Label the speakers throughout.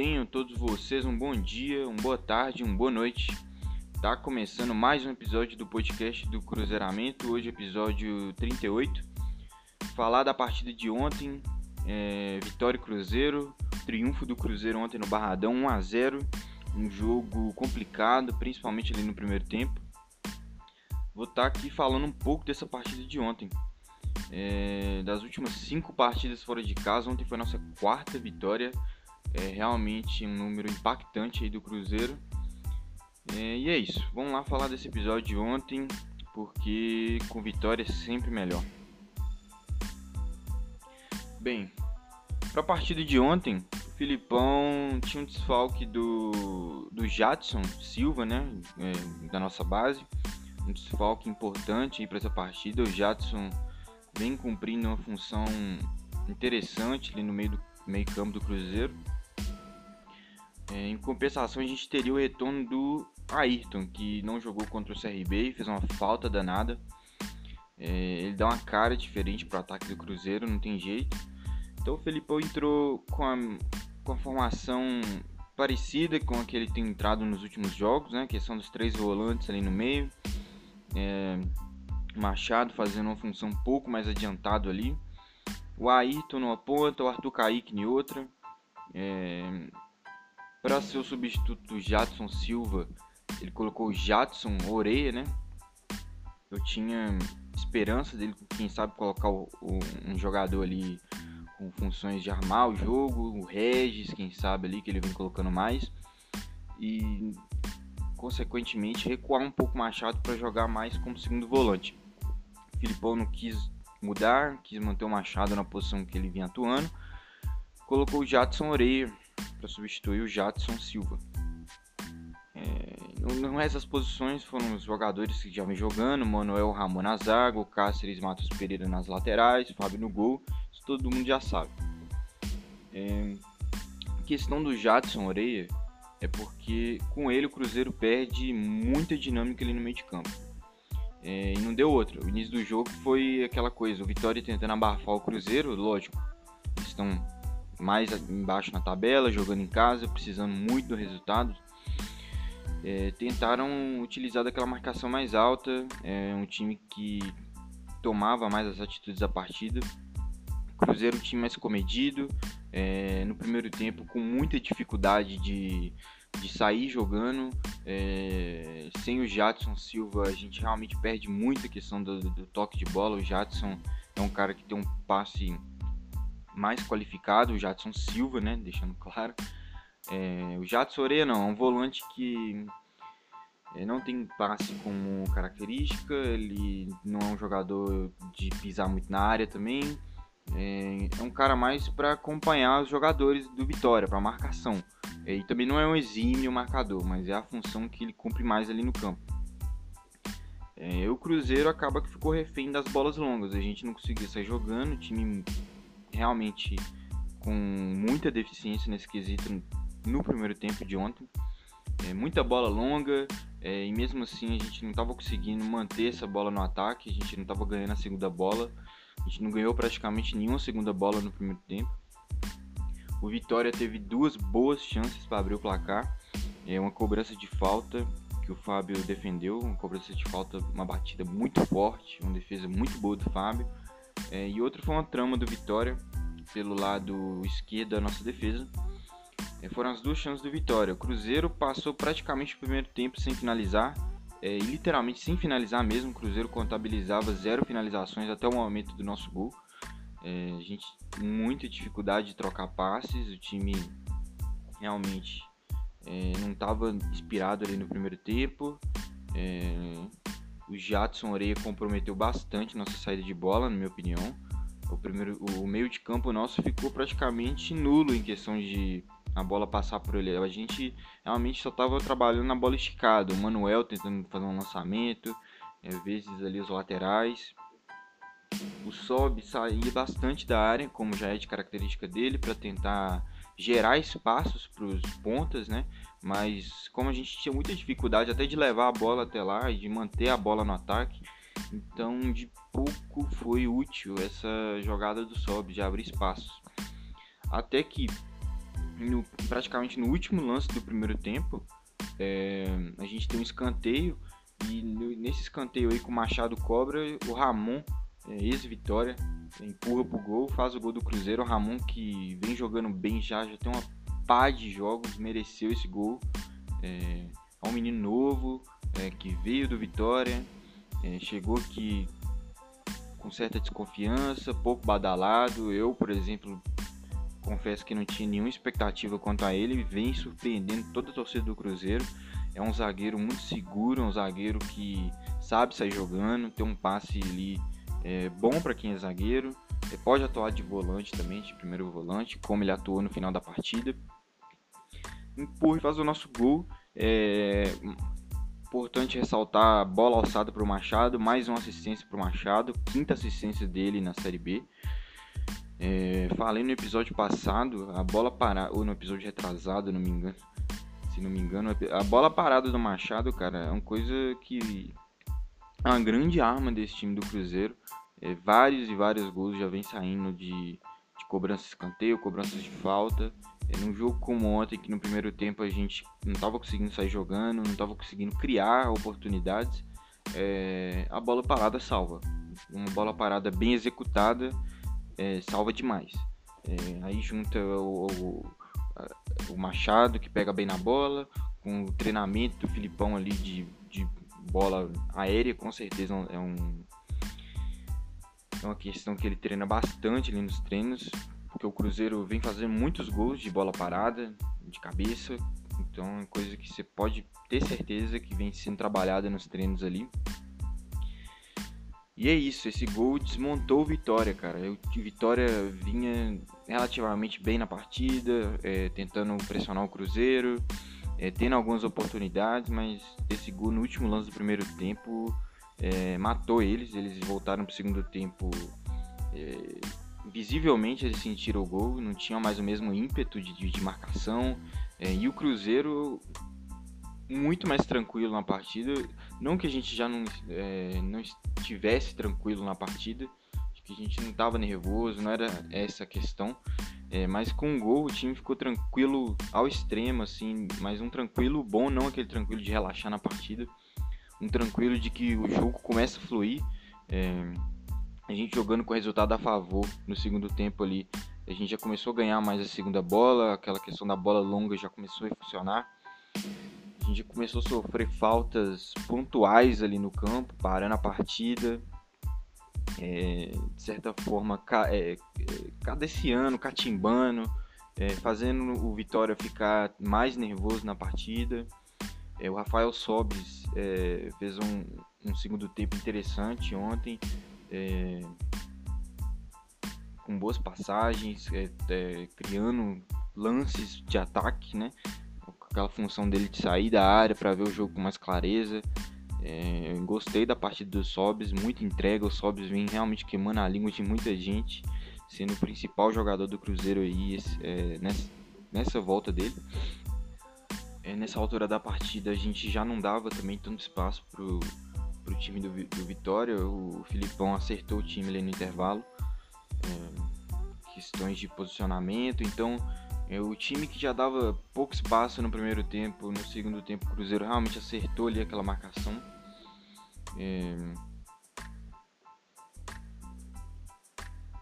Speaker 1: tenham todos vocês um bom dia, uma boa tarde, uma boa noite. Tá começando mais um episódio do podcast do Cruzeiramento, hoje episódio 38. Falar da partida de ontem, é, Vitória e Cruzeiro, triunfo do Cruzeiro ontem no Barradão, 1 a 0 um jogo complicado, principalmente ali no primeiro tempo. Vou estar tá aqui falando um pouco dessa partida de ontem. É, das últimas cinco partidas fora de casa, ontem foi nossa quarta vitória. É realmente um número impactante aí do Cruzeiro. É, e é isso. Vamos lá falar desse episódio de ontem, porque com vitória é sempre melhor. Bem, para a partida de ontem, o Filipão tinha um desfalque do, do Jadson Silva, né, é, da nossa base. Um desfalque importante para essa partida. O Jadson vem cumprindo uma função interessante ali no meio do meio campo do Cruzeiro. É, em compensação, a gente teria o retorno do Ayrton, que não jogou contra o CRB fez uma falta danada. É, ele dá uma cara diferente para o ataque do Cruzeiro, não tem jeito. Então o Felipão entrou com a, com a formação parecida com a que ele tem entrado nos últimos jogos, né? Que são dos três volantes ali no meio. É, Machado fazendo uma função um pouco mais adiantado ali. O Ayrton numa ponta, o Arthur Kaique em outra. É... Para ser o substituto do Jadson Silva, ele colocou o Jadson Oreia, né? Eu tinha esperança dele, quem sabe, colocar o, o, um jogador ali com funções de armar o jogo, o Regis, quem sabe ali, que ele vem colocando mais. E consequentemente recuar um pouco Machado para jogar mais como segundo volante. Filipão não quis mudar, quis manter o Machado na posição que ele vinha atuando. Colocou o Jadson Oreia para substituir o Jadson Silva. É, das posições foram os jogadores que já vem jogando: Manuel Ramon na zaga, Cáceres Matos Pereira nas laterais, Fábio no gol. Isso todo mundo já sabe. É, a questão do Jadson Oreia é porque com ele o Cruzeiro perde muita dinâmica ali no meio de campo. É, e não deu outra. O início do jogo foi aquela coisa, o Vitória tentando abafar o Cruzeiro, lógico. Estão mais embaixo na tabela, jogando em casa, precisando muito do resultado. É, tentaram utilizar daquela marcação mais alta, é um time que tomava mais as atitudes da partida. Cruzeiro um time mais comedido, é, no primeiro tempo com muita dificuldade de de sair jogando. É, sem o Jadson Silva, a gente realmente perde muito a questão do, do, toque de bola. O Jadson é um cara que tem um passe mais qualificado, o Jadson Silva, né? Deixando claro. É, o Jadson Oreia não, é um volante que é, não tem passe como característica, ele não é um jogador de pisar muito na área também. É, é um cara mais para acompanhar os jogadores do Vitória, para marcação. É, e também não é um exímio marcador, mas é a função que ele cumpre mais ali no campo. É, o Cruzeiro acaba que ficou refém das bolas longas. A gente não conseguia sair jogando, o time realmente com muita deficiência nesse quesito no primeiro tempo de ontem. É, muita bola longa é, e mesmo assim a gente não estava conseguindo manter essa bola no ataque, a gente não estava ganhando a segunda bola, a gente não ganhou praticamente nenhuma segunda bola no primeiro tempo. O Vitória teve duas boas chances para abrir o placar. É uma cobrança de falta que o Fábio defendeu, uma cobrança de falta, uma batida muito forte, uma defesa muito boa do Fábio. É, e outra foi uma trama do Vitória pelo lado esquerdo da nossa defesa. É, foram as duas chances do Vitória. O Cruzeiro passou praticamente o primeiro tempo sem finalizar, é, e literalmente sem finalizar mesmo. O Cruzeiro contabilizava zero finalizações até o momento do nosso gol. É, a gente muita dificuldade de trocar passes, o time realmente é, não estava inspirado ali no primeiro tempo. É, o Jadson Oreia comprometeu bastante nossa saída de bola, na minha opinião. O, primeiro, o meio de campo nosso ficou praticamente nulo em questão de a bola passar por ele. A gente realmente só estava trabalhando na bola esticada. O Manuel tentando fazer um lançamento, às vezes ali os laterais. O Sob saía bastante da área, como já é de característica dele, para tentar gerar espaços para os pontas, né? Mas como a gente tinha muita dificuldade até de levar a bola até lá e de manter a bola no ataque, então de pouco foi útil essa jogada do Sob de abrir espaços. Até que no, praticamente no último lance do primeiro tempo, é, a gente tem um escanteio e no, nesse escanteio aí com o Machado cobra, o Ramon, é, ex-vitória, empurra pro gol, faz o gol do Cruzeiro. O Ramon que vem jogando bem já, já tem uma pá de jogos, mereceu esse gol. É, é um menino novo, é, que veio do Vitória, é, chegou aqui com certa desconfiança, pouco badalado. Eu, por exemplo, confesso que não tinha nenhuma expectativa quanto a ele, vem surpreendendo toda a torcida do Cruzeiro. É um zagueiro muito seguro, um zagueiro que sabe sair jogando, tem um passe ali é, bom para quem é zagueiro. Ele pode atuar de volante também, de primeiro volante, como ele atuou no final da partida. Empurra faz o nosso gol. É importante ressaltar a bola alçada para o Machado, mais uma assistência para o Machado, quinta assistência dele na Série B. É, falei no episódio passado, a bola parada, ou no episódio retrasado, não me engano, se não me engano, a bola parada do Machado, cara, é uma coisa que é uma grande arma desse time do Cruzeiro. É, vários e vários gols já vem saindo de, de cobrança de escanteio, cobranças de falta. É, num jogo como ontem, que no primeiro tempo a gente não estava conseguindo sair jogando, não estava conseguindo criar oportunidades, é, a bola parada salva. Uma bola parada bem executada é, salva demais. É, aí junta o, o, o, Machado, que pega bem na bola, com o treinamento do Filipão ali de, de bola aérea, com certeza é um. É uma questão que ele treina bastante ali nos treinos, porque o Cruzeiro vem fazendo muitos gols de bola parada, de cabeça, então é coisa que você pode ter certeza que vem sendo trabalhada nos treinos ali. E é isso, esse gol desmontou o Vitória, cara. O Vitória vinha relativamente bem na partida, é, tentando pressionar o Cruzeiro, é, tendo algumas oportunidades, mas esse gol no último lance do primeiro tempo é, matou eles. Eles voltaram para o segundo tempo. Visivelmente eles sentiram o gol, não tinham mais o mesmo ímpeto de, de, de marcação. É, e o Cruzeiro muito mais tranquilo na partida. Não que a gente já não, é, não estivesse tranquilo na partida, que a gente não estava nervoso, não era essa a questão. É, mas com o gol o time ficou tranquilo ao extremo, assim, mas um tranquilo bom, não aquele tranquilo de relaxar na partida. Um tranquilo de que o jogo começa a fluir. É, a gente jogando com resultado a favor no segundo tempo ali. A gente já começou a ganhar mais a segunda bola, aquela questão da bola longa já começou a funcionar a gente começou a sofrer faltas pontuais ali no campo, parando a partida. É, de certa forma, ca, é, é cadeciando, catimbando, é, fazendo o Vitória ficar mais nervoso na partida. É, o Rafael Sobis é, fez um, um, segundo tempo interessante ontem, é, com boas passagens, criando lances de ataque, né? aquela função dele de sair da área para ver o jogo com mais clareza. É, gostei da partida do Sobs, muito entrega. O Sobs vem realmente queimando a língua de muita gente, sendo o principal jogador do Cruzeiro aí é, nessa, nessa, volta dele. É, nessa altura da partida a gente já não dava também tanto espaço pro, pro time do, do Vitória. O Filipão acertou o time ali no intervalo. É, questões de posicionamento, então é, o time que já dava pouco espaço no primeiro tempo, no segundo tempo o Cruzeiro realmente acertou ali aquela marcação. É...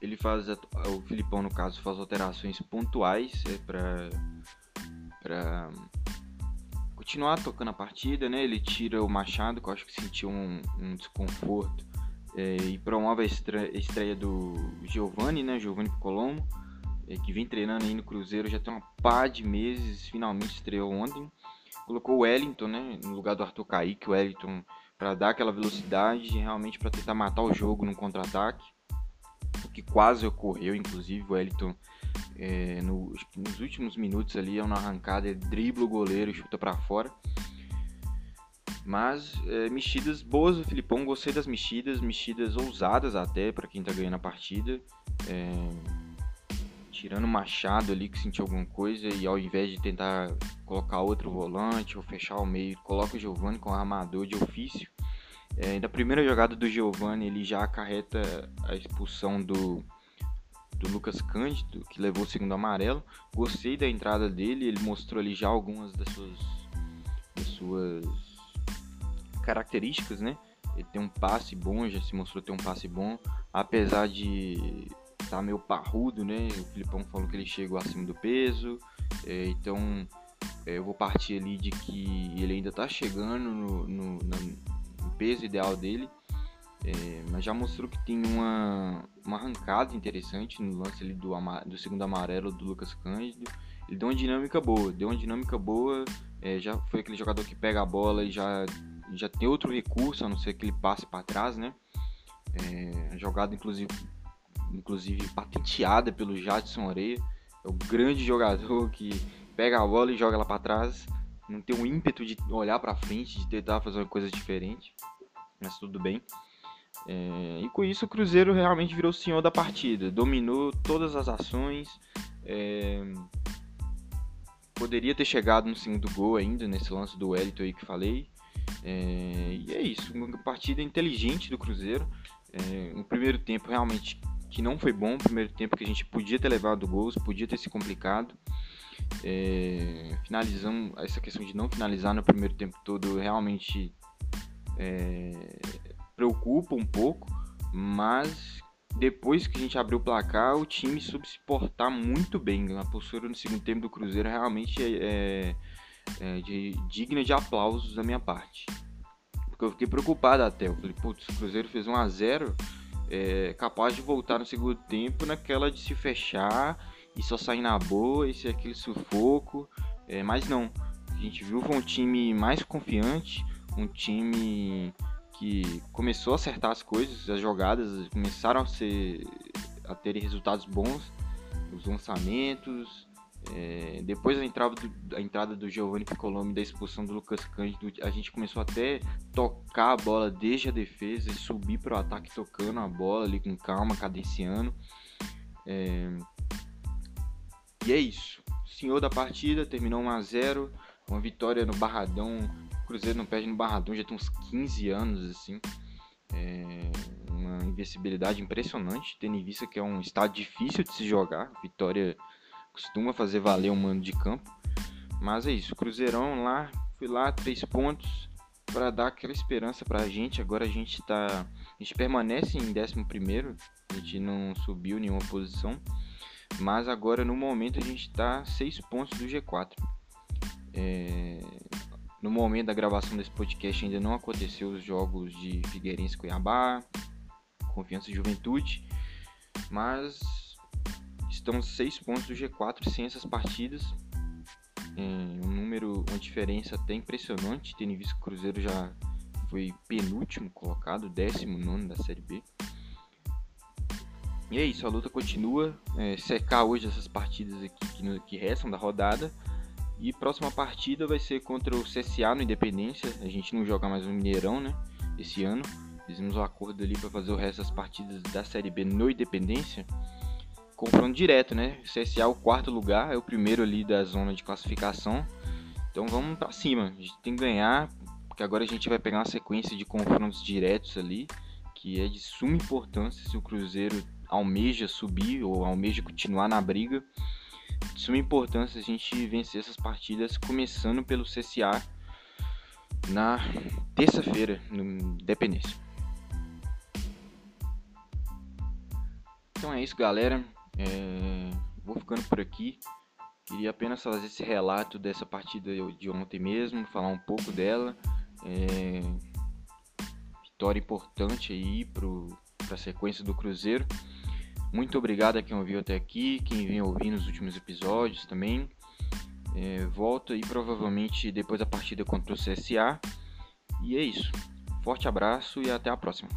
Speaker 1: Ele faz, o Filipão no caso, faz alterações pontuais é, para para continuar tocando a partida, né? Ele tira o Machado, que eu acho que sentiu um, um desconforto, é, e promove a estreia, estreia do Giovanni, né? Giovanni Colombo é, que vem treinando aí no Cruzeiro já tem uma pá de meses, finalmente estreou ontem. Colocou o Wellington, né, no lugar do Arthur Kaique, o Wellington para dar aquela velocidade, realmente para tentar matar o jogo no contra-ataque. O que quase ocorreu, inclusive, o Wellington é, no, nos últimos minutos ali, é uma arrancada, dribla o goleiro, chuta para fora. Mas é, mexidas boas do Filipão, gostei das mexidas, mexidas ousadas até para quem tá ganhando a partida. É, tirando o Machado ali que sentiu alguma coisa e ao invés de tentar colocar outro volante ou fechar o meio, coloca o Giovani com armador de ofício. É, na primeira jogada do Giovani ele já acarreta a expulsão do, do Lucas Cândido, que levou o segundo amarelo. Gostei da entrada dele, ele mostrou ali já algumas das suas, das suas características, né? Ele tem um passe bom, já se mostrou ter um passe bom, apesar de estar tá meio parrudo, né? O Filipão falou que ele chegou acima do peso, é, então é, eu vou partir ali de que ele ainda está chegando no, no, no, peso ideal dele, é, mas já mostrou que tem uma, uma arrancada interessante no lance ali do, do segundo amarelo do Lucas Cândido. Ele deu uma dinâmica boa, deu uma dinâmica boa, é, já foi aquele jogador que pega a bola e já, já tem outro recurso, a não ser que ele passe para trás, né? É, jogada inclusive, inclusive patenteada pelo Jadson Oreia, é o grande jogador que pega a bola e joga ela para trás, não tem um ímpeto de olhar para frente, de tentar fazer uma coisa diferente, mas tudo bem. É, e com isso o Cruzeiro realmente virou o senhor da partida, dominou todas as ações, é, poderia ter chegado no segundo gol ainda nesse lance do Wellington aí que falei. É, e é isso, uma partida inteligente do Cruzeiro. É, um primeiro tempo realmente que não foi bom, um primeiro tempo que a gente podia ter levado gols, podia ter se complicado. É, finalizamos essa questão de não finalizar no primeiro tempo todo realmente é, preocupa um pouco, mas depois que a gente abriu o placar, o time soube se portar muito bem. A postura no segundo tempo do Cruzeiro realmente é, é, é de, digna de aplausos da minha parte. Porque eu fiquei preocupado até. Eu falei, putz, o Cruzeiro fez 1 a 0 é capaz de voltar no segundo tempo naquela de se fechar e só sair na boa, esse aquele sufoco. É, mas não, a gente viu foi um time mais confiante, um time que começou a acertar as coisas, as jogadas começaram a ser a ter resultados bons, os lançamentos. É, depois da entrada do, a entrada do Giovanni Piccolombi da expulsão do Lucas Cândido, a gente começou até tocar a bola desde a defesa e subir para o ataque tocando a bola ali com calma, cadenciando. É, e é isso. Senhor da partida, terminou 1 a 0 uma vitória no Barradão. Cruzeiro não perde no Barradão já tem uns 15 anos, assim. É uma invencibilidade impressionante, tendo em vista que é um estado difícil de se jogar. Vitória costuma fazer valer um mano de campo. Mas é isso, Cruzeirão lá, fui lá, três pontos para dar aquela esperança para a gente. Agora a gente tá, a gente permanece em 11 primeiro, a gente não subiu nenhuma posição. Mas agora no momento a gente está 6 pontos do G4. É... No momento da gravação desse podcast ainda não aconteceu os jogos de Figueirense Cuiabá, Confiança e Juventude, mas estamos 6 pontos do G4 sem essas partidas. É um número, uma diferença até impressionante, tendo visto que o Cruzeiro já foi penúltimo colocado, 19 da Série B. E é isso, a luta continua. É, secar hoje essas partidas aqui que, que restam da rodada. E próxima partida vai ser contra o CSA no Independência. A gente não joga mais no Mineirão, né? Esse ano. Fizemos um acordo ali para fazer o resto das partidas da Série B no Independência. Confronto direto, né? O CSA é o quarto lugar, é o primeiro ali da zona de classificação. Então vamos para cima. A gente tem que ganhar, porque agora a gente vai pegar uma sequência de confrontos diretos ali, que é de suma importância se o Cruzeiro almeja subir ou almeja continuar na briga. De suma importância a gente vencer essas partidas, começando pelo CSA na terça-feira, no Independência. Então é isso, galera. É... Vou ficando por aqui. Queria apenas fazer esse relato dessa partida de ontem mesmo, falar um pouco dela. É... Vitória importante aí para a sequência do Cruzeiro. Muito obrigado a quem ouviu até aqui, quem vem ouvindo os últimos episódios também. É, volto aí provavelmente depois da partida contra o CSA. E é isso. Forte abraço e até a próxima.